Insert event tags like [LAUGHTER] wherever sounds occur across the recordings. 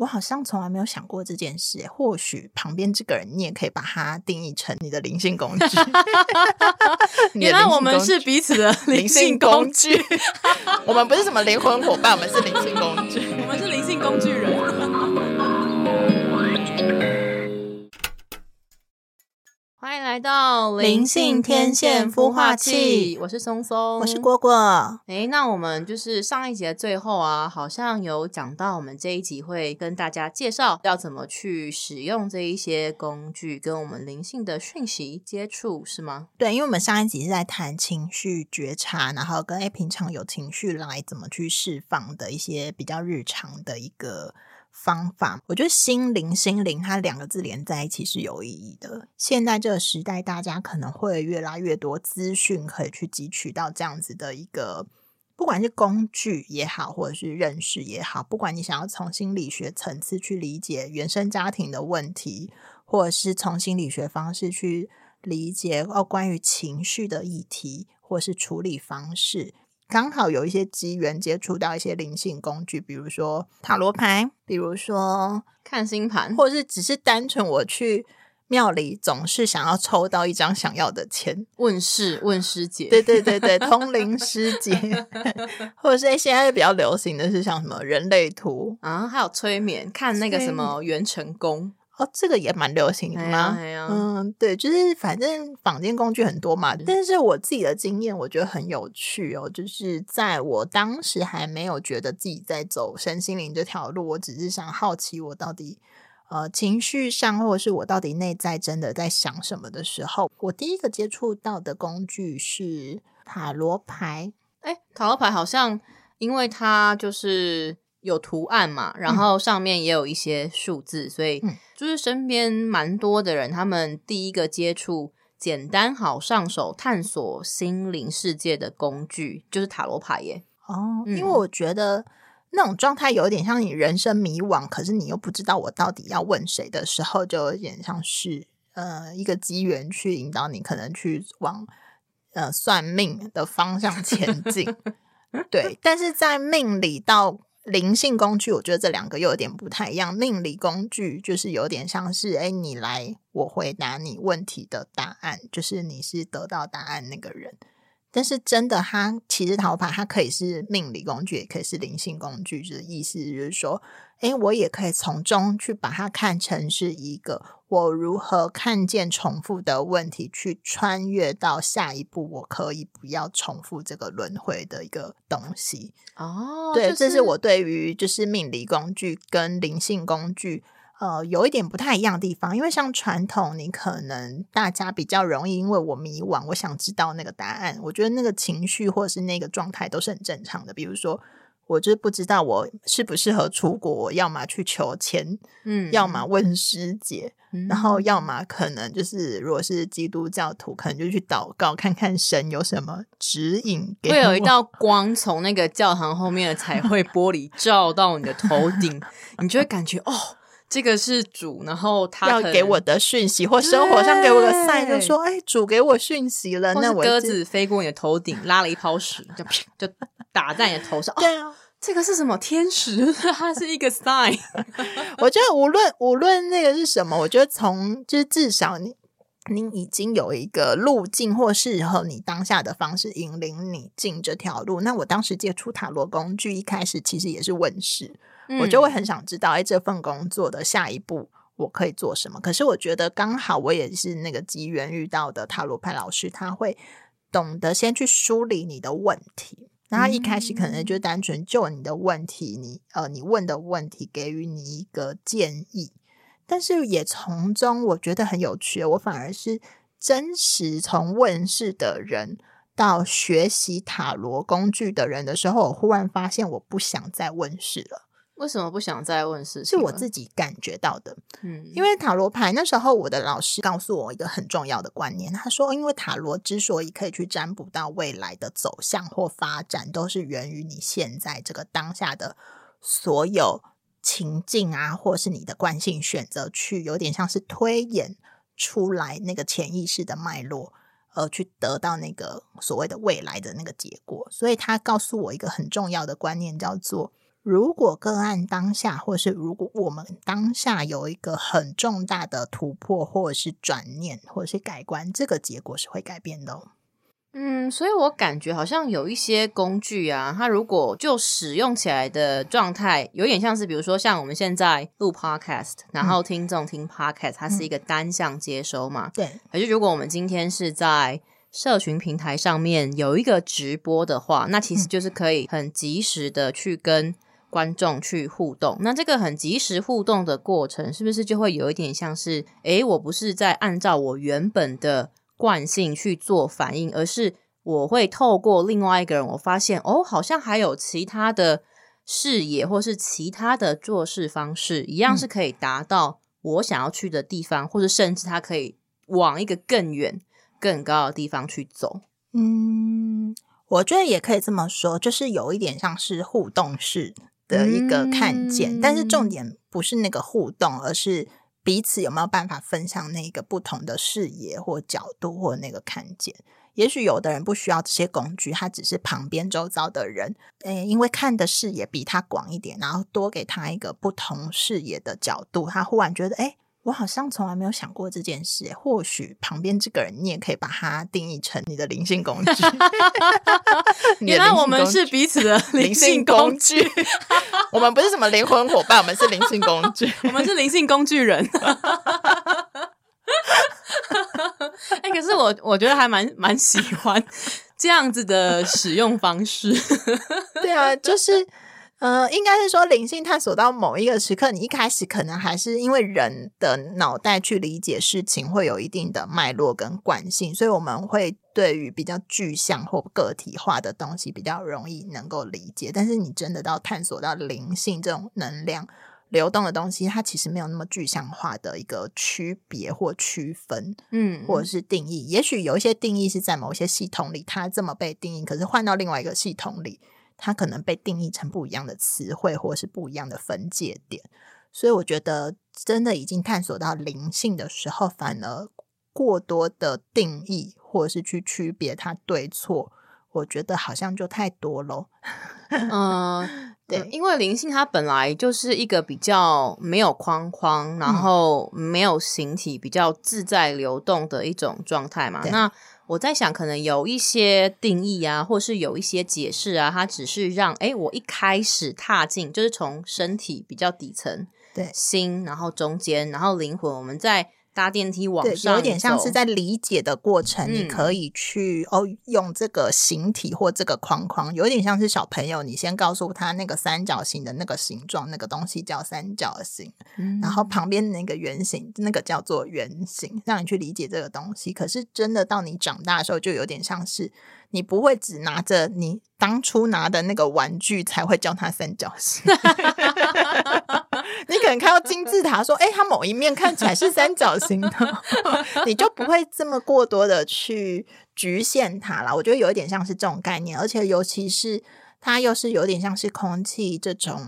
我好像从来没有想过这件事。或许旁边这个人，你也可以把它定义成你的灵性工具。[LAUGHS] [LAUGHS] 原来我们是彼此的 [LAUGHS] 灵性工具，我们不是什么灵魂伙伴，我们是灵性工具，我们是灵性工具人。欢迎来到灵性天线孵化器我是松松，我是果果。诶，那我们就是上一集的最后啊，好像有讲到，我们这一集会跟大家介绍要怎么去使用这一些工具，跟我们灵性的讯息接触，是吗？对，因为我们上一集是在谈情绪觉察，然后跟诶平常有情绪来怎么去释放的一些比较日常的一个。方法，我觉得心灵心灵它两个字连在一起是有意义的。现在这个时代，大家可能会越来越多资讯可以去汲取到这样子的一个，不管是工具也好，或者是认识也好，不管你想要从心理学层次去理解原生家庭的问题，或者是从心理学方式去理解哦关于情绪的议题，或是处理方式。刚好有一些机缘接触到一些灵性工具，比如说塔罗牌，比如说看星盘，或者是只是单纯我去庙里总是想要抽到一张想要的签，问世问师姐，对对对对，[LAUGHS] 通灵师姐，[LAUGHS] 或者是现在比较流行的是像什么人类图啊，还有催眠，看那个什么元成功。哦，这个也蛮流行的吗？嗯，对，就是反正坊间工具很多嘛。但是我自己的经验，我觉得很有趣哦。就是在我当时还没有觉得自己在走身心灵这条路，我只是想好奇我到底呃情绪上，或者是我到底内在真的在想什么的时候，我第一个接触到的工具是塔罗牌。哎，塔罗牌好像因为它就是。有图案嘛，然后上面也有一些数字，所以就是身边蛮多的人，他们第一个接触简单好上手探索心灵世界的工具就是塔罗牌耶。哦，因为我觉得那种状态有点像你人生迷惘，可是你又不知道我到底要问谁的时候，就有点像是呃一个机缘去引导你，可能去往呃算命的方向前进。[LAUGHS] 对，但是在命里到。灵性工具，我觉得这两个又有点不太一样。命理工具就是有点像是，哎，你来，我回答你问题的答案，就是你是得到答案那个人。但是真的，它其实塔罗牌它可以是命理工具，也可以是灵性工具，就是意思就是说，哎，我也可以从中去把它看成是一个我如何看见重复的问题，去穿越到下一步，我可以不要重复这个轮回的一个东西。哦，对，这是我对于就是命理工具跟灵性工具。呃，有一点不太一样的地方，因为像传统，你可能大家比较容易，因为我迷惘，我想知道那个答案。我觉得那个情绪或者是那个状态都是很正常的。比如说，我就是不知道我适不适合出国，要么去求签，嗯，要么问师姐，然后要么可能就是如果是基督教徒，可能就去祷告，看看神有什么指引。会有一道光从那个教堂后面的彩绘 [LAUGHS] 玻璃照到你的头顶，你就会感觉哦。这个是主，然后他要给我的讯息，或生活上给我个 sign，就说：“哎，主给我讯息了。”那鸽子飞过你的头顶，拉了一泡屎，就就打在你的头上。[LAUGHS] 对啊，这个是什么天使？[LAUGHS] 它是一个 sign。[LAUGHS] 我觉得无论无论那个是什么，我觉得从就是至少你你已经有一个路径，或适合你当下的方式引领你进这条路。那我当时接触塔罗工具，一开始其实也是问世。我就会很想知道，哎，这份工作的下一步我可以做什么？可是我觉得刚好我也是那个机缘遇到的塔罗牌老师，他会懂得先去梳理你的问题。那他一开始可能就单纯就你的问题，你呃，你问的问题给予你一个建议，但是也从中我觉得很有趣。我反而是真实从问世的人到学习塔罗工具的人的时候，我忽然发现我不想再问世了。为什么不想再问事？是我自己感觉到的。嗯，因为塔罗牌那时候，我的老师告诉我一个很重要的观念。他说，因为塔罗之所以可以去占卜到未来的走向或发展，都是源于你现在这个当下的所有情境啊，或是你的惯性选择，去有点像是推演出来那个潜意识的脉络，而去得到那个所谓的未来的那个结果。所以他告诉我一个很重要的观念，叫做。如果个案当下，或是如果我们当下有一个很重大的突破，或者是转念，或者是改观，这个结果是会改变的。嗯，所以我感觉好像有一些工具啊，它如果就使用起来的状态，有点像是，比如说像我们现在录 podcast，然后听众听 podcast，它是一个单向接收嘛。对。可是如果我们今天是在社群平台上面有一个直播的话，那其实就是可以很及时的去跟观众去互动。那这个很及时互动的过程，是不是就会有一点像是，诶，我不是在按照我原本的。惯性去做反应，而是我会透过另外一个人，我发现哦，好像还有其他的视野，或是其他的做事方式，一样是可以达到我想要去的地方，或者甚至它可以往一个更远、更高的地方去走。嗯，我觉得也可以这么说，就是有一点像是互动式的一个看见，但是重点不是那个互动，而是。彼此有没有办法分享那个不同的视野或角度或那个看见？也许有的人不需要这些工具，他只是旁边周遭的人，诶，因为看的视野比他广一点，然后多给他一个不同视野的角度，他忽然觉得，诶。我好像从来没有想过这件事。或许旁边这个人，你也可以把它定义成你的灵性工具。[LAUGHS] 原来我们是彼此的灵性工具。[LAUGHS] 我们不是什么灵魂伙伴，我们是灵性工具。[LAUGHS] 我们是灵性工具人。哎，可是我我觉得还蛮蛮喜欢这样子的使用方式。对啊，就是。呃，应该是说灵性探索到某一个时刻，你一开始可能还是因为人的脑袋去理解事情会有一定的脉络跟惯性，所以我们会对于比较具象或个体化的东西比较容易能够理解。但是你真的到探索到灵性这种能量流动的东西，它其实没有那么具象化的一个区别或区分，嗯，或者是定义。也许有一些定义是在某些系统里它这么被定义，可是换到另外一个系统里。它可能被定义成不一样的词汇，或是不一样的分界点，所以我觉得真的已经探索到灵性的时候，反而过多的定义或者是去区别它对错，我觉得好像就太多了。[LAUGHS] 嗯，对，因为灵性它本来就是一个比较没有框框，然后没有形体，比较自在流动的一种状态嘛。那我在想，可能有一些定义啊，或是有一些解释啊，它只是让哎，我一开始踏进，就是从身体比较底层，对心，然后中间，然后灵魂，我们在。搭电梯往上，有点像是在理解的过程。你可以去哦，用这个形体或这个框框，有点像是小朋友。你先告诉他那个三角形的那个形状，那个东西叫三角形，然后旁边那个圆形，那个叫做圆形，让你去理解这个东西。可是真的到你长大的时候，就有点像是你不会只拿着你当初拿的那个玩具才会叫它三角形。[LAUGHS] 你可能看到金字塔，说：“哎，它某一面看起来是三角形的。[LAUGHS] ”你就不会这么过多的去局限它了。我觉得有一点像是这种概念，而且尤其是它又是有点像是空气这种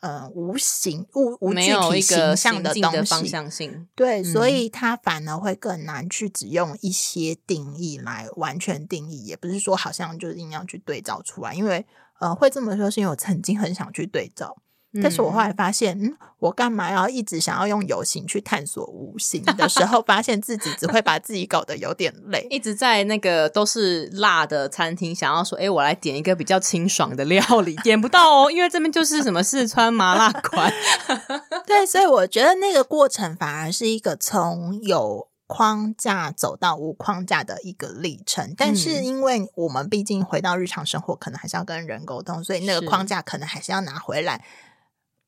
呃无形物无具体形象的东西，方向性对，所以它反而会更难去只用一些定义来完全定义。也不是说好像就一定要去对照出来，因为呃会这么说，是因为我曾经很想去对照。但是我后来发现，嗯，我干嘛要一直想要用有形去探索无形的时候，发现自己只会把自己搞得有点累。一直在那个都是辣的餐厅，想要说，哎，我来点一个比较清爽的料理，点不到哦，因为这边就是什么四川麻辣馆。[LAUGHS] 对，所以我觉得那个过程反而是一个从有框架走到无框架的一个历程。但是因为我们毕竟回到日常生活，可能还是要跟人沟通，所以那个框架可能还是要拿回来。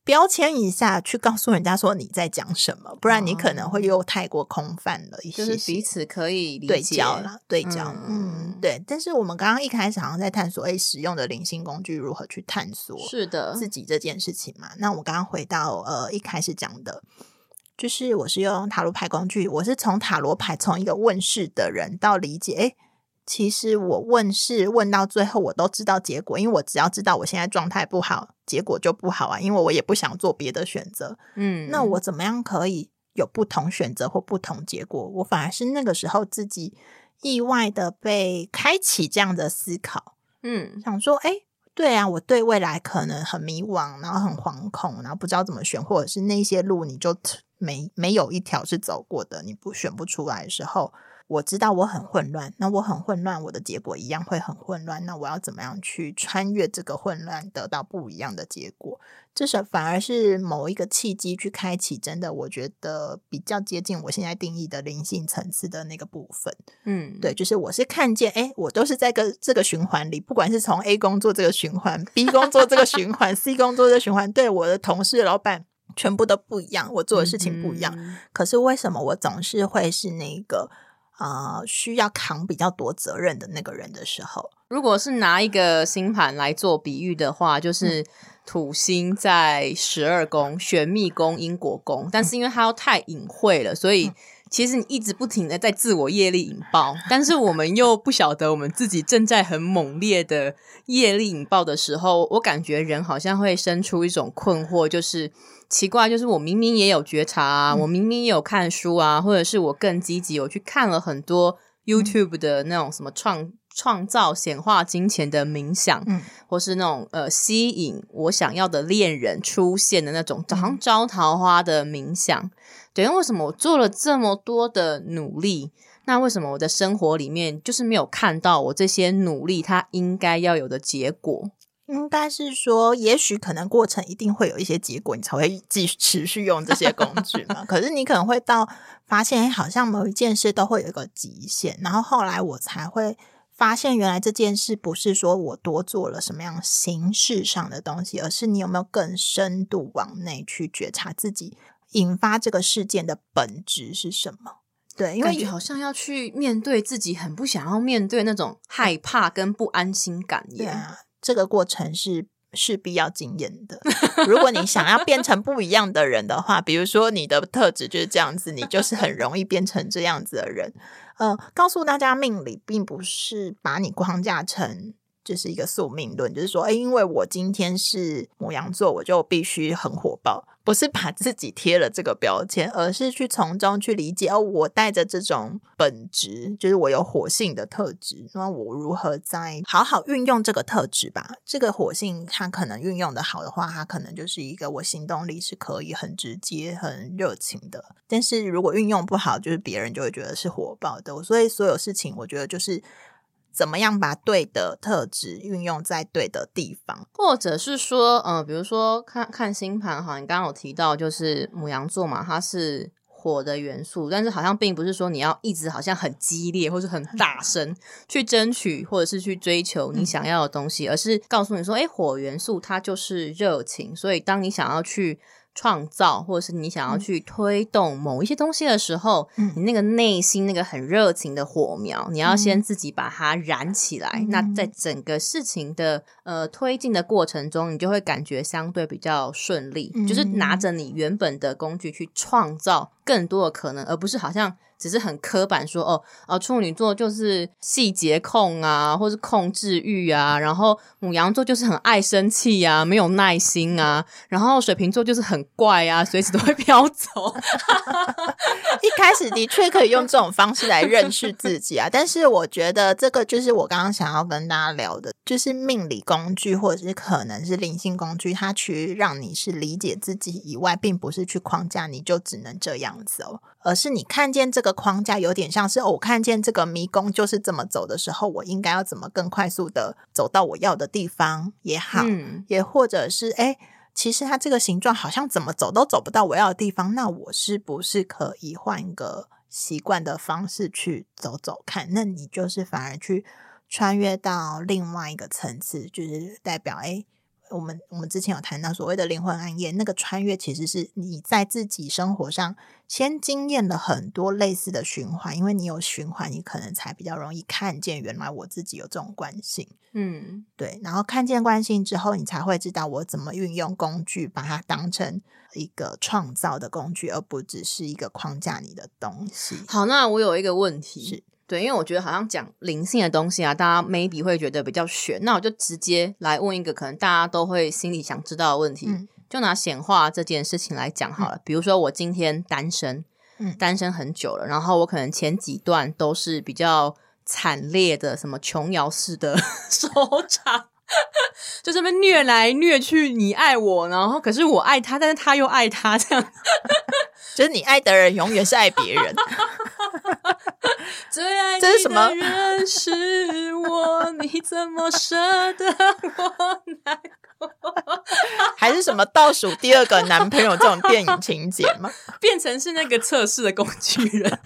标签一下，去告诉人家说你在讲什么，不然你可能会又太过空泛了一些。就是彼此可以对焦了，对焦。嗯，对。但是我们刚刚一开始好像在探索，哎，使用的灵性工具如何去探索是的自己这件事情嘛？那我刚刚回到呃一开始讲的，就是我是用塔罗牌工具，我是从塔罗牌从一个问世的人到理解，哎。其实我问是问到最后，我都知道结果，因为我只要知道我现在状态不好，结果就不好啊。因为我也不想做别的选择，嗯，那我怎么样可以有不同选择或不同结果？我反而是那个时候自己意外的被开启这样的思考，嗯，想说，哎，对啊，我对未来可能很迷惘，然后很惶恐，然后不知道怎么选，或者是那些路你就没没有一条是走过的，你不选不出来的时候。我知道我很混乱，那我很混乱，我的结果一样会很混乱。那我要怎么样去穿越这个混乱，得到不一样的结果？这是反而是某一个契机去开启，真的我觉得比较接近我现在定义的灵性层次的那个部分。嗯，对，就是我是看见，哎，我都是在个这个循环里，不管是从 A 工作这个循环，B [LAUGHS] 工作这个循环，C 工作这个循环，对我的同事、老板全部都不一样，我做的事情不一样。可是为什么我总是会是那个？啊，需要扛比较多责任的那个人的时候，如果是拿一个星盘来做比喻的话，就是土星在十二宫、玄秘宫、因果宫，但是因为它又太隐晦了，所以其实你一直不停的在自我业力引爆，但是我们又不晓得我们自己正在很猛烈的业力引爆的时候，我感觉人好像会生出一种困惑，就是。奇怪，就是我明明也有觉察啊，我明明也有看书啊，或者是我更积极，我去看了很多 YouTube 的那种什么创创造显化金钱的冥想，嗯，或是那种呃吸引我想要的恋人出现的那种好像招桃花的冥想。对，为什么我做了这么多的努力，那为什么我的生活里面就是没有看到我这些努力它应该要有的结果？应该是说，也许可能过程一定会有一些结果，你才会继续持续用这些工具嘛。可是你可能会到发现，好像某一件事都会有一个极限，然后后来我才会发现，原来这件事不是说我多做了什么样形式上的东西，而是你有没有更深度往内去觉察自己引发这个事件的本质是什么？对，因为好像要去面对自己很不想要面对那种害怕跟不安心感对啊。这个过程是势必要经验的。如果你想要变成不一样的人的话，比如说你的特质就是这样子，你就是很容易变成这样子的人。呃，告诉大家，命理并不是把你框架成就是一个宿命论，就是说，哎，因为我今天是母羊座，我就必须很火爆。不是把自己贴了这个标签，而是去从中去理解哦，我带着这种本质，就是我有火性的特质，那我如何在好好运用这个特质吧？这个火性它可能运用的好的话，它可能就是一个我行动力是可以很直接、很热情的。但是如果运用不好，就是别人就会觉得是火爆的。所以所有事情，我觉得就是。怎么样把对的特质运用在对的地方，或者是说，呃，比如说看看星盘哈，你刚刚有提到就是母羊座嘛，它是火的元素，但是好像并不是说你要一直好像很激烈或是很大声去争取或者是去追求你想要的东西，而是告诉你说，哎，火元素它就是热情，所以当你想要去。创造，或者是你想要去推动某一些东西的时候，你那个内心那个很热情的火苗，你要先自己把它燃起来。那在整个事情的呃推进的过程中，你就会感觉相对比较顺利，就是拿着你原本的工具去创造更多的可能，而不是好像。只是很刻板说哦，哦，处女座就是细节控啊，或是控制欲啊，然后母羊座就是很爱生气啊，没有耐心啊，然后水瓶座就是很怪啊，随时都会飘走。[LAUGHS] 一开始的确可以用这种方式来认识自己啊，[LAUGHS] 但是我觉得这个就是我刚刚想要跟大家聊的，就是命理工具或者是可能是灵性工具，它去让你是理解自己以外，并不是去框架你就只能这样子哦。而是你看见这个框架有点像是我看见这个迷宫就是这么走的时候，我应该要怎么更快速的走到我要的地方也好，也或者是哎，其实它这个形状好像怎么走都走不到我要的地方，那我是不是可以换一个习惯的方式去走走看？那你就是反而去穿越到另外一个层次，就是代表哎。我们我们之前有谈到所谓的灵魂暗夜，那个穿越其实是你在自己生活上先经验了很多类似的循环，因为你有循环，你可能才比较容易看见原来我自己有这种惯性。嗯，对。然后看见惯性之后，你才会知道我怎么运用工具，把它当成一个创造的工具，而不只是一个框架你的东西。好，那我有一个问题是。对，因为我觉得好像讲灵性的东西啊，大家 maybe 会觉得比较玄。那我就直接来问一个可能大家都会心里想知道的问题，就拿显化这件事情来讲好了。比如说我今天单身，单身很久了，然后我可能前几段都是比较惨烈的，什么琼瑶式的 [LAUGHS] 收场。[LAUGHS] 就这么虐来虐去，你爱我，然后可是我爱他，但是他又爱他，这样，[LAUGHS] 就是你爱的人永远是爱别人。[LAUGHS] 最爱这是什么你的人是我，你怎么舍得我难过？[LAUGHS] 还是什么倒数第二个男朋友这种电影情节吗？[LAUGHS] 变成是那个测试的工具人。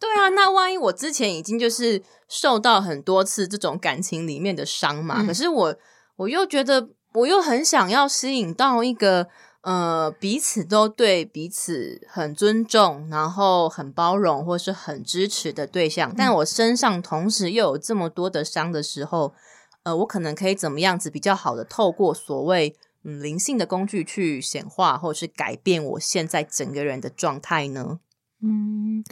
对啊，那万一我之前已经就是受到很多次这种感情里面的伤嘛，嗯可是我我又觉得我又很想要吸引到一个呃彼此都对彼此很尊重，然后很包容或是很支持的对象，但我身上同时又有这么多的伤的时候，呃，我可能可以怎么样子比较好的透过所谓。嗯，灵性的工具去显化或是改变我现在整个人的状态呢？嗯，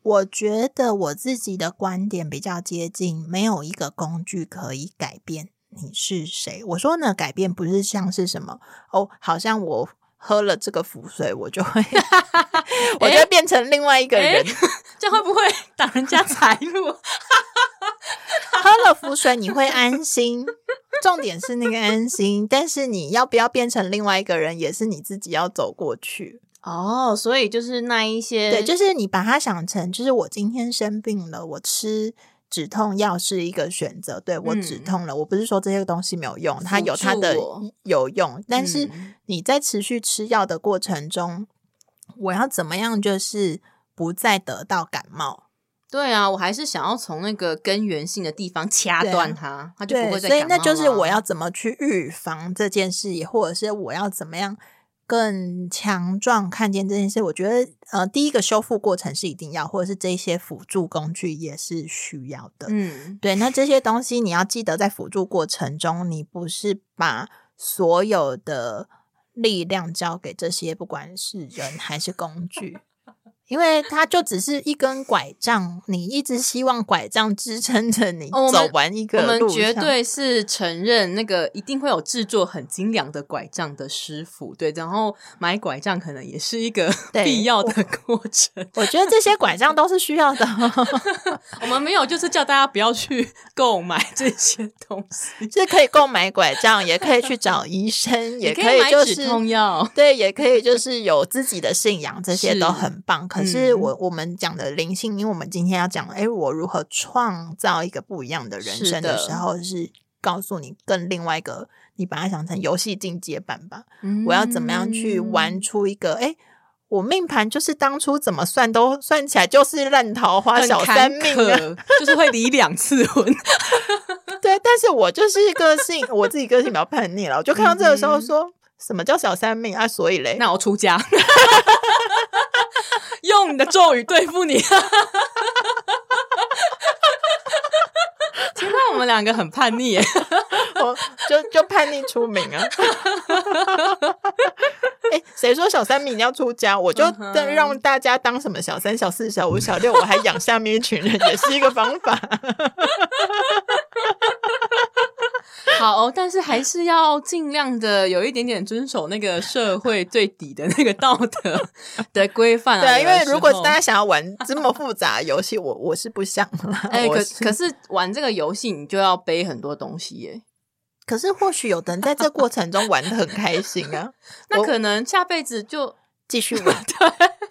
我觉得我自己的观点比较接近，没有一个工具可以改变你是谁。我说呢，改变不是像是什么哦，好像我喝了这个符水，我就会，[LAUGHS] 我就会变成另外一个人。这样会不会挡人家财路？[LAUGHS] 喝了符水你会安心，重点是那个安心。但是你要不要变成另外一个人，也是你自己要走过去。哦，所以就是那一些，对，就是你把它想成，就是我今天生病了，我吃止痛药是一个选择。对我止嗯痛了，我不是说这些东西没有用，它有它的有用，但是嗯你在持续吃药的过程中，我要怎么样，就是不再得到感冒。对啊，我还是想要从那个根源性的地方掐断它，它就不，会再所以那就是我要怎么去预防这件事，或者是我要怎么样更强壮看见这件事。我觉得，呃，第一个修复过程是一定要，或者是这些辅助工具也是需要的。嗯对，那这些东西你要记得，在辅助过程中，你不是把所有的力量交给这些，不管是人还是工具。因为它就只是一根拐杖，你一直希望拐杖支撑着你走完一个我们绝对是承认那个一定会有制作很精良的拐杖的师傅，对，然后买拐杖可能也是一个 [LAUGHS] 必要的过程。我觉得这些拐杖都是需要的。[LAUGHS] 我们没有就是叫大家不要去购买这些东西，是可以购买拐杖，也可以去找医生，[LAUGHS] 也可可以就是痛药。对，也可以就是有自己的信仰，这些都很棒。可是嗯我、我们讲的灵性，因为我们今天要讲，哎，我如何创造一个不一样的人生的时候，是告诉你更另外一个，你把它想成游戏进阶版吧。我要怎么样去玩嗯出一个，哎。我命盘就是当初怎么算都算起来就是烂桃花小三命啊，就是会离两次婚。对，但是我就是个性，我自己个性比较叛逆了，我就看到这个时候说，什么叫小三命啊？所以嘞，嗯那我出家，用你的咒语对付你。天哪，我们两个很叛逆耶！[LAUGHS] 我就就叛逆出名啊！[LAUGHS] 哎、谁说小三命要出家？我就让大家当什么小三、小四、小五、小六，我还养下面一群人，也是一个方法。[LAUGHS] 好，但是还是要尽量的有一点点遵守那个社会最底的那个道德的 [LAUGHS] 规范、啊。对啊，因为如果大家想要玩这么复杂的游戏，我 [LAUGHS] 我是不想了。哎、可可是玩这个游戏，你就要背很多东西耶。可是或许有的人在这过程中玩的很开心啊，[LAUGHS] 那可能下辈子就继续玩。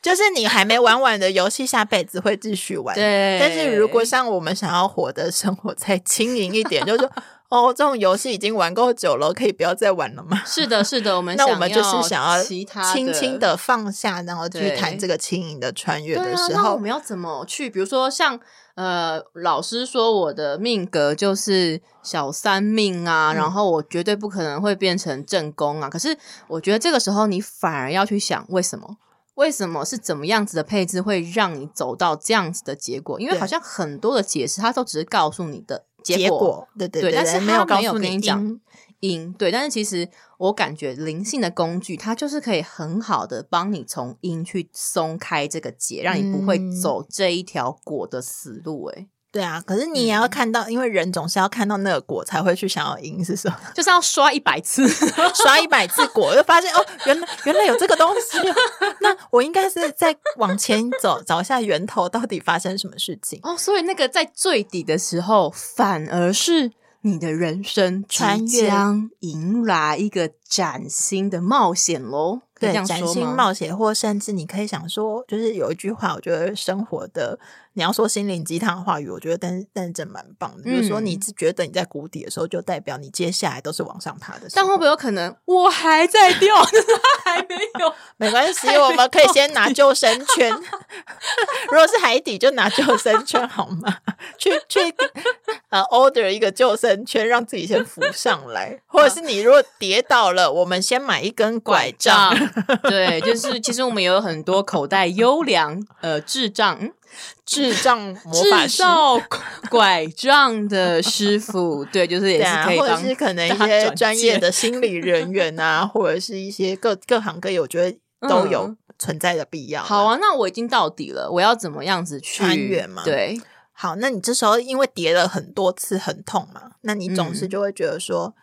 就是你还没玩完的游戏，下辈子会继续玩。对。但是如果像我们想要活的生活再轻盈一点，就是说哦，这种游戏已经玩够久了，可以不要再玩了吗？是的，是的，我们 [LAUGHS] 那我们就是想要其他轻轻的放下，然后去谈这个轻盈的穿越的时候，那我们要怎么去？比如说像呃，老师说我的命格就是小三命啊，嗯然后我绝对不可能会变成正宫啊。可是我觉得这个时候你反而要去想为什么。为什么是怎么样子的配置会让你走到这样子的结果？因为好像很多的解释，它都只是告诉你的结果，果对对对但是没他没有有告诉你跟你讲因因对，但是其实我感觉灵性的工具，它就是可以很好的帮你从因去松开这个结，让你不会嗯走这一条果的死路、欸。对啊，可是你也要看到，因为人总是要看到那个果才会去想要赢，是什么？[LAUGHS] 就是要刷一百次，刷一百次果，就发现哦，原来原来有这个东西哦，那我应该是在往前走，找一下源头到底发生什么事情。哦，所以那个在最底的时候，反而是你的人生将迎来一个崭新的冒险喽。对，崭新？冒险，或甚至你可以想说，就是有一句话，我觉得生活的你要说心灵鸡汤的话语，我觉得但是但是真蛮棒的，就是说你觉得你在谷底的时候，就代表你接下来都是往上爬的时候。但会不会有可能我还在掉，[LAUGHS] 还没有？没关系，我们可以先拿救生圈。[LAUGHS] 如果是海底，就拿救生圈好吗？[LAUGHS] 去去呃，order 一个救生圈，让自己先浮上来。或者是你如果跌倒了，我们先买一根拐杖。[LAUGHS] 对，就是其实我们有很多口袋优良呃智障。嗯 [LAUGHS] 智障魔法师。制造拐杖的师傅，对，就是也是可以或者是可能一些专业的心理人员啊，[LAUGHS] 或者是一些各各行各业，我觉得都有嗯存在的必要。好，啊，那我已经到底了，我要怎么样子去穿越吗对，好，那你这时候因为叠了很多次，很痛嘛，那你总是嗯就会觉得说，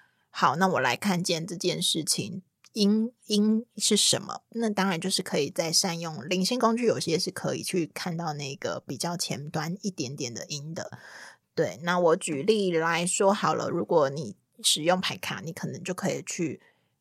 好，那我来看见这件事情因因是什么？那当然就是可以再善用灵性工具，有些是可以去看到那个比较前端一点点的因的。对，那我举例来说好了，如果你使用牌卡，你可能就可以去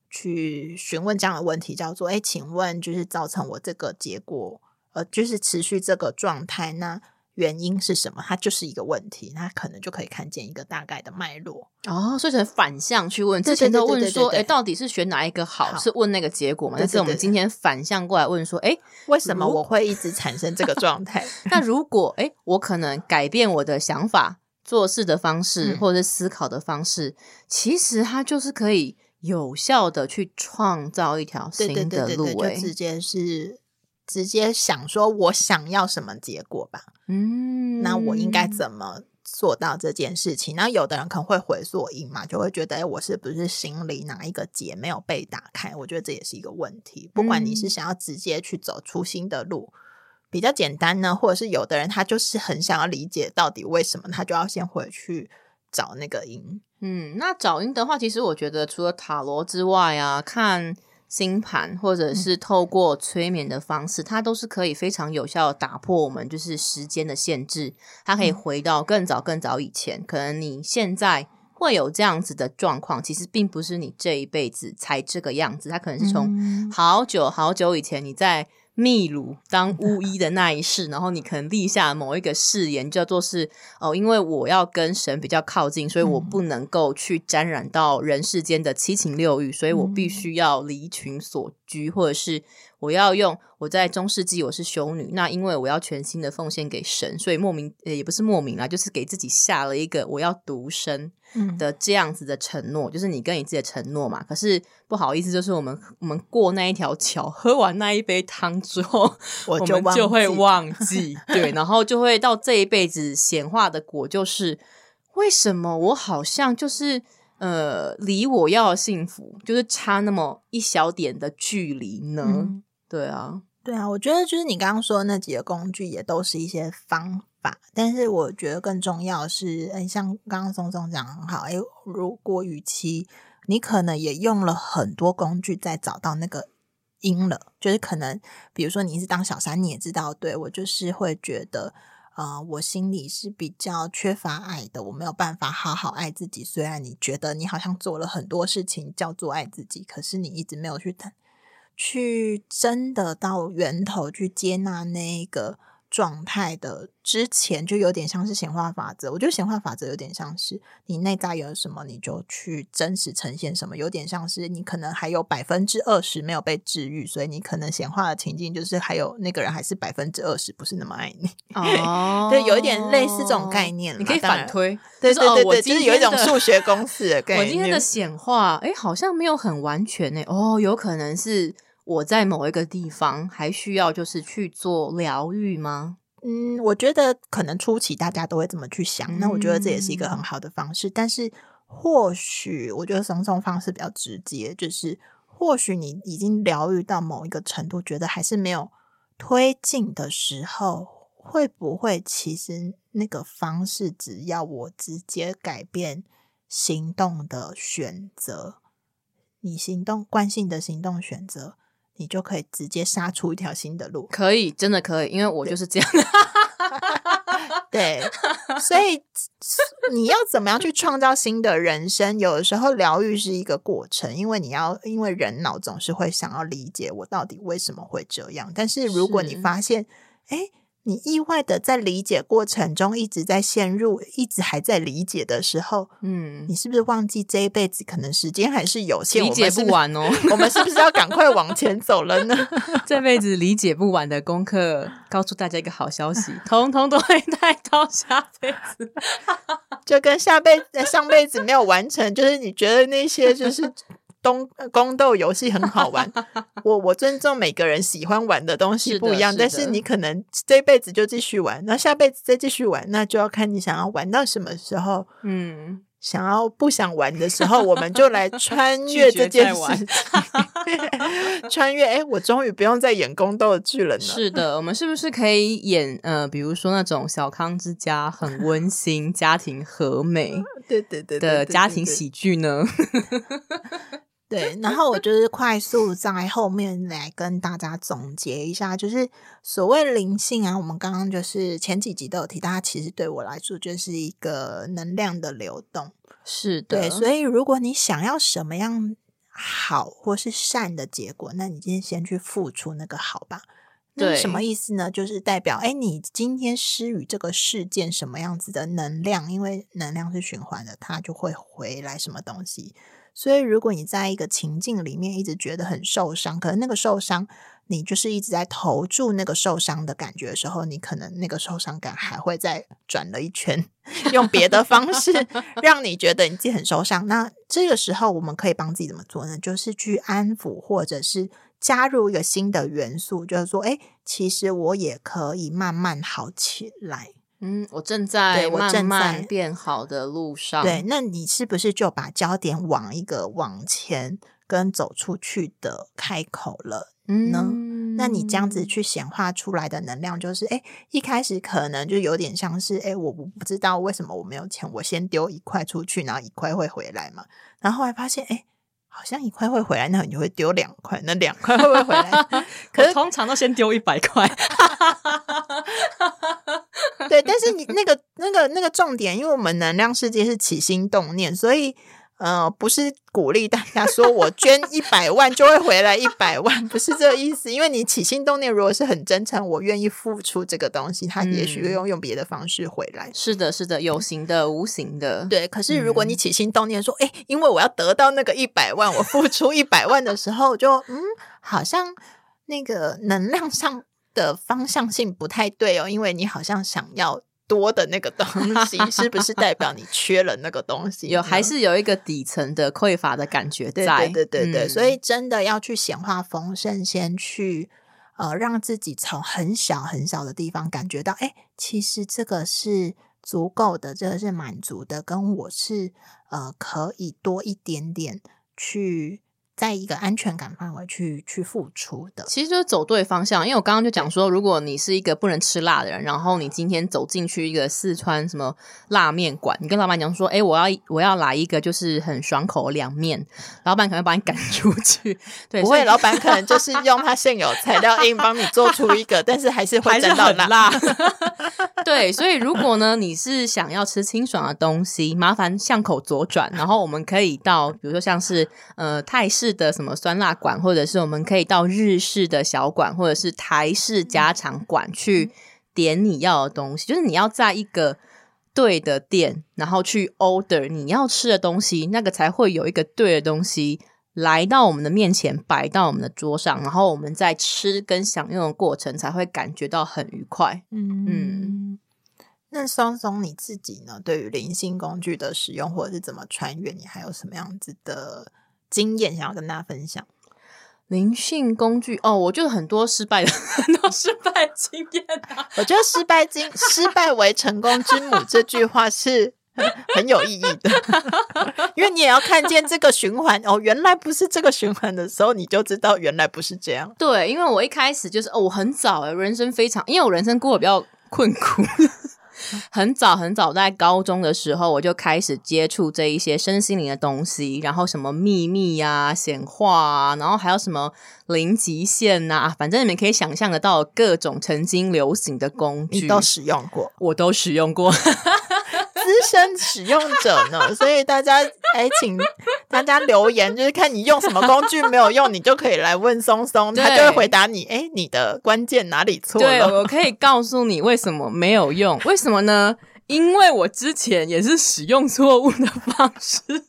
去询问这样的问题，叫做：哎，请问就是造成我这个结果，呃，就是持续这个状态，那原因是什么？它就是一个问题，那可能就可以看见一个大概的脉络。哦，所以成反向去问，之前都对对问说，哎，对对对到底是选哪一个好？好是问那个结果嘛？对但是我们对对今天反向过来问说，哎，为什么我会一直产生这个 [LAUGHS] 状态？那如果哎，我可能改变我的想法、做事的方式，嗯或者是思考的方式，其实它就是可以有效的去创造一条对对新对对对，的路。就哎，直接是直接想说我想要什么结果吧？嗯，那我应该怎么做到这件事情？那有的人可能会回溯因嘛，就会觉得，哎，我是不是心里哪一个结没有被打开？我觉得这也是一个问题。不管你是嗯想要直接去走出新的路。比较简单呢，或者是有的人他就是很想要理解到底为什么，他就要先回去找那个音。嗯，那找音的话，其实我觉得除了塔罗之外啊，看星盘或者是透过催眠的方式，它都是可以非常有效的打破我们就是时间的限制。它可以回到更早更早以前，可能你现在会有这样子的状况，其实并不是你这一辈子才这个样子，它可能是从嗯好久好久以前你在。秘鲁当巫医的那一世，[LAUGHS] 然后你可能立下某一个誓言，叫做是哦，因为我要跟神比较靠近，所以我嗯不能够去沾染到人世间的七情六欲，所以我必嗯。须要离群所居，或者是我要用我在中世纪我是修女，那因为我要全心的奉献给神，所以莫名呃也不是莫名啦，就是给自己下了一个我要独身嗯的这样子的承诺，就是你跟你自己的承诺嘛。可是不好意思，就是我们我们过那一条桥，喝完那一杯汤之后，[LAUGHS] 我就们就会忘 [LAUGHS] 记对，然后就会到这一辈子显化的果，就是为什么我好像就是呃离我要的幸福就是差那么一小点的距离呢？嗯对啊，对啊，我觉得就是你刚刚说的那几个工具，也都是一些方法。但是我觉得更重要是，哎，像刚刚松松讲很好，哎，如果与其你可能也用了很多工具在找到那个因了，就是可能比如说你是当小三，你也知道，对我就是会觉得。呃，我心里是比较缺乏爱的，我没有办法好好爱自己。虽然你觉得你好像做了很多事情叫做爱自己，可是你一直没有去谈去真的到源头去接纳那个状态的之前，就有点像是显化法则。我觉得显化法则有点像是你内在有什么，你就去真实呈现什么，有点像是你可能还有百分之二十没有被治愈，所以你可能显化的情境就是还有那个人还是百分之二十不是那么爱你。哦 [LAUGHS] 对，有一点类似这种概念你可以反推，对对对对，就是有一种数学公式的 [LAUGHS] 概念。我今天的显化，哎，好像没有很完全呢。哦，有可能是我在某一个地方还需要就是去做疗愈吗？嗯，我觉得可能初期大家都会这么去想，那我觉得这也是一个很嗯好的方式。但是或许我觉得松松方式比较直接，就是或许你已经疗愈到某一个程度，觉得还是没有推进的时候，会不会其实那个方式只要我直接改变行动的选择，你行动惯性的行动选择，你就可以直接杀出一条新的路。可以，真的可以，因为我就是这样。[LAUGHS] [LAUGHS] 对，所以你要怎么样去创造新的人生？有的时候疗愈是一个过程，因为你要，因为人脑总是会想要理解我到底为什么会这样。但是如果你发现，哎。你意外的在理解过程中一直在陷入，一直还在理解的时候，嗯，你是不是忘记这一辈子可能时间还是有限，理解不完哦？我们是不是要赶快往前走了呢？[LAUGHS] 这辈子理解不完的功课，告诉大家一个好消息，通通都会带到下辈子，[LAUGHS] 就跟下辈子、上辈子没有完成，就是你觉得那些就是。宫宫斗游戏很好玩，[LAUGHS] 我我尊重每个人喜欢玩的东西不一样，但是你可能这辈子就继续玩，那下辈子再继续玩，那就要看你想要玩到什么时候。嗯，想要不想玩的时候，我们就来 [LAUGHS] 穿越这件事。[LAUGHS] 穿越，哎，我终于不用再演宫斗剧了呢。是的，我们是不是可以演呃，比如说那种小康之家，很温馨，家庭和美，对对对的家庭喜剧呢？[LAUGHS] 对，然后我就是快速在后面来跟大家总结一下，就是所谓灵性啊，我们刚刚就是前几集都有提，大家其实对我来说就是一个能量的流动，是的。对，所以如果你想要什么样好或是善的结果，那你今天先去付出那个好吧。那什么意思呢？就是代表，哎，你今天施予这个事件什么样子的能量，因为能量是循环的，它就会回来什么东西。所以，如果你在一个情境里面一直觉得很受伤，可能那个受伤，你就是一直在投注那个受伤的感觉的时候，你可能那个受伤感还会再转了一圈，用别的方式 [LAUGHS] 让你觉得你自己很受伤。那这个时候，我们可以帮自己怎么做呢？就是去安抚，或者是加入一个新的元素，就是说，哎，其实我也可以慢慢好起来。嗯，我正在慢慢变好的路上。对，那你是不是就把焦点往一个往前跟走出去的开口了呢？那你这样子去显化出来的能量，就是哎，一开始可能就有点像是哎，我不知道为什么我没有钱，我先丢一块出去，然后一块会回来嘛。然后后来发现哎。好像一块会回来，那你就会丢两块，那两块会不会回来？[LAUGHS] 可是通常都先丢一百块。[LAUGHS] 对，但是你那个、那个、那个重点，因为我们能量世界是起心动念，所以。呃，不是鼓励大家说我捐一百万就会回来一百万，不是这个意思。因为你起心动念如果是很真诚，我愿意付出这个东西，他也许会用用别的方式回来。是的，是的，有形的、无形的。对，可是如果你起心动念说，哎，因为我要得到那个一百万，我付出一百万的时候，就嗯，好像那个能量上的方向性不太对哦，因为你好像想要。多的那个东西，是不是代表你缺了那个东西？有还是有一个底层的匮乏的感觉在？对对对，所以真的要去显化丰盛，先去呃，让自己从很小很小的地方感觉到，哎，其实这个是足够的，这个是满足的，跟我是呃可以多一点点去。在一个安全感范围去去付出的，其实就是走对方向。因为我刚刚就讲说，如果你是一个不能吃辣的人，然后你今天走进去一个四川什么辣面馆，你跟老板娘说：“哎，我要我要来一个就是很爽口凉面。”老板可能把你赶 [LAUGHS] 出去。对，不会，老板可能就是用他现有材料硬帮你做出一个，但是还是会真的很辣。[LAUGHS] 对，所以如果呢，你是想要吃清爽的东西，麻烦巷口左转，然后我们可以到，比如说像是呃泰式。的什么酸辣馆，或者是我们可以到日式的小馆，或者是台式家常馆去点你要的东西。就是你要在一个对的店，然后去 order 你要吃的东西，那个才会有一个对的东西来到我们的面前，摆到我们的桌上，然后我们在吃跟享用的过程才会感觉到很愉快。嗯嗯，那松松你自己呢？对于灵性工具的使用，或者是怎么穿越，你还有什么样子的？经验想要跟大家分享，灵性工具哦，我就很多失败的 [LAUGHS] 很多失败经验啊。我觉得失败经失败为成功之母这句话是很有意义的，[LAUGHS] 因为你也要看见这个循环哦，原来不是这个循环的时候，你就知道原来不是这样。对，因为我一开始就是哦，我很早哎，人生非常，因为我人生过得比较困苦。很早很早在高中的时候，我就开始接触这一些身心灵的东西，然后什么秘密啊、显化啊，然后还有什么零极限呐，反正你们可以想象得到各种曾经流行的工具。都使用过，我都使用过。资深使用者呢，[LAUGHS] 所以大家哎，请大家留言，就是看你用什么工具没有用，你就可以来问松松，他就会回答你。哎，你的关键哪里错了？对我可以告诉你为什么没有用？为什么呢？因为我之前也是使用错误的方式。[LAUGHS]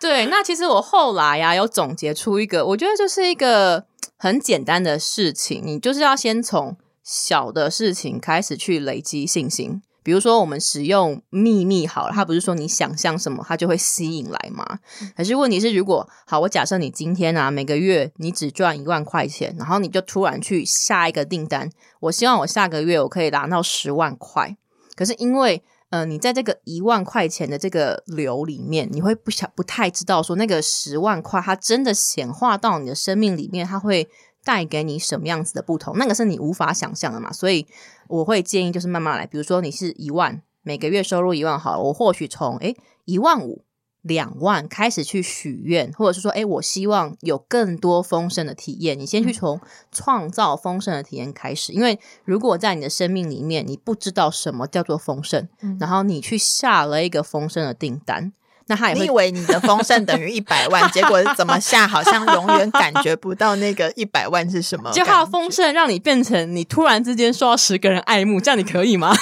对，那其实我后来呀，有总结出一个，我觉得就是一个很简单的事情，你就是要先从。小的事情开始去累积信心，比如说我们使用秘密好了，它不是说你想象什么它就会吸引来吗？可是问题是，如果好，我假设你今天啊每个月你只赚一万块钱，然后你就突然去下一个订单，我希望我下个月我可以拿到十万块，可是因为呃你在这个一万块钱的这个流里面，你会不想不太知道说那个十万块它真的显化到你的生命里面，它会。带给你什么样子的不同？那个是你无法想象的嘛？所以我会建议就是慢慢来。比如说你是一万，每个月收入一万，好了，我或许从诶一万五、两万开始去许愿，或者是说诶我希望有更多丰盛的体验。你先去从创造丰盛的体验开始，因为如果在你的生命里面你不知道什么叫做丰盛，然后你去下了一个丰盛的订单。那他也会以为你的丰盛等于一百万，[LAUGHS] 结果怎么下好像永远感觉不到那个一百万是什么。就他的丰盛让你变成你突然之间受到十个人爱慕，这样你可以吗？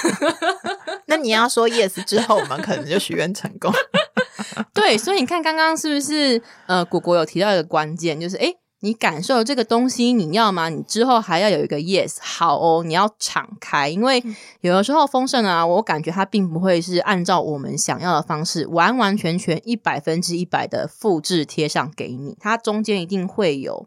[LAUGHS] 那你要说 yes 之后，我们可能就许愿成功。[LAUGHS] 对，所以你看刚刚是不是呃，果果有提到一个关键，就是哎。你感受这个东西，你要吗？你之后还要有一个 yes，好哦，你要敞开，因为有的时候丰盛啊，我感觉它并不会是按照我们想要的方式，完完全全一百分之一百的复制贴上给你，它中间一定会有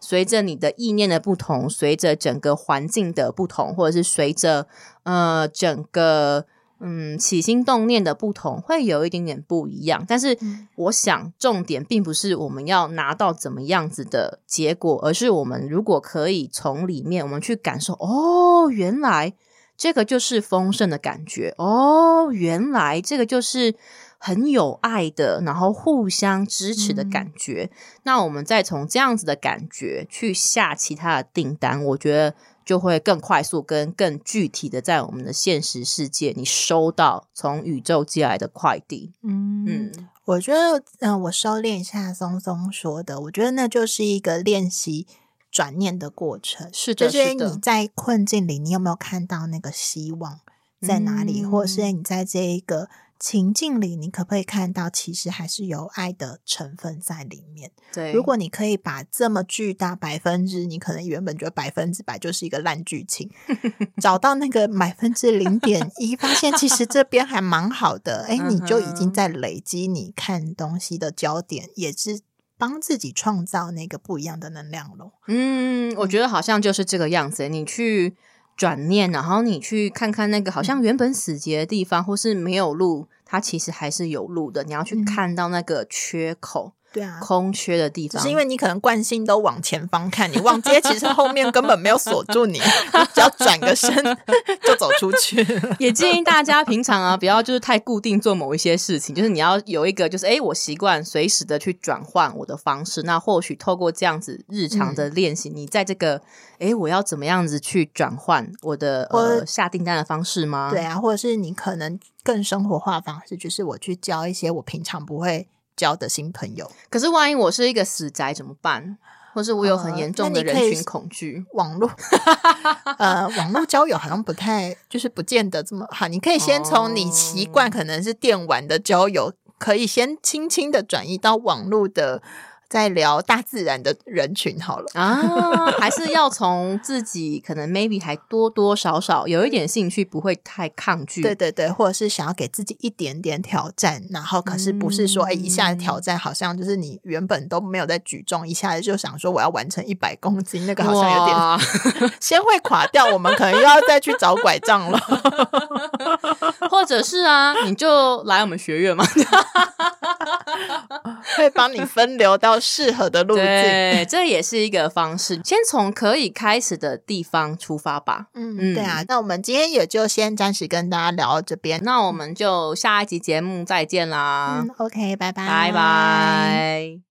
随着你的意念的不同，随着整个环境的不同，或者是随着呃整个。嗯，起心动念的不同会有一点点不一样，但是我想重点并不是我们要拿到怎么样子的结果，而是我们如果可以从里面我们去感受，哦，原来这个就是丰盛的感觉，哦，原来这个就是很有爱的，然后互相支持的感觉。那我们再从这样子的感觉去下其他的订单，我觉得。就会更快速、跟更具体的在我们的现实世界，你收到从宇宙寄来的快递。嗯嗯，我觉得，嗯，我收敛一下松松说的，我觉得那就是一个练习转念的过程。是的，就是你在困境里，你有没有看到那个希望在哪里，或者是你在这一个。情境里，你可不可以看到，其实还是有爱的成分在里面？对，如果你可以把这么巨大百分之，你可能原本觉得百分之百就是一个烂剧情，[LAUGHS] 找到那个百分之零点一，发现其实这 [LAUGHS] 边还蛮好的，哎，你就已经在累积你看东西的焦点，也是帮自己创造那个不一样的能量喽。嗯，我觉得好像就是这个样子，你去。转念，然后你去看看那个好像原本死结的地方，或是没有路，它其实还是有路的。你要去看到那个缺口。对啊，空缺的地方，是因为你可能惯性都往前方看，你忘记其实后面根本没有锁住你，[LAUGHS] 只要转个身就走出去。也建议大家平常啊，不要就是太固定做某一些事情，就是你要有一个就是哎，我习惯随时的去转换我的方式。那或许透过这样子日常的练习，你在这个哎，我要怎么样子去转换我的呃下订单的方式吗？对啊，或者是你可能更生活化方式，就是我去教一些我平常不会。交的新朋友，可是万一我是一个死宅怎么办？或是我有很严重的人群恐惧？网络，[LAUGHS] 呃，网络交友好像不太，就是不见得这么好。你可以先从你习惯可能是电玩的交友，可以先轻轻的转移到网络的。在聊大自然的人群好了。啊，还是要 [LAUGHS] 从自己可能 maybe 还多多少少有一点兴趣，不会太抗拒。对对对，或者是想要给自己一点点挑战，然后可是不是说哎一下子挑战，好像就是你原本都没有在举重，一下子就想说我要完成一百公斤，那个好像有点 [LAUGHS] 先会垮掉，我们可能又要再去找拐杖了，或 [LAUGHS] 者是啊，你就来我们学院嘛。[LAUGHS] 会帮你分流到适合的路径。对，这也是一个方式。先从可以开始的地方出发吧。嗯，对啊。那我们今天也就先暂时跟大家聊到这边，那我们就下一集节目再见啦。OK，拜拜，拜拜。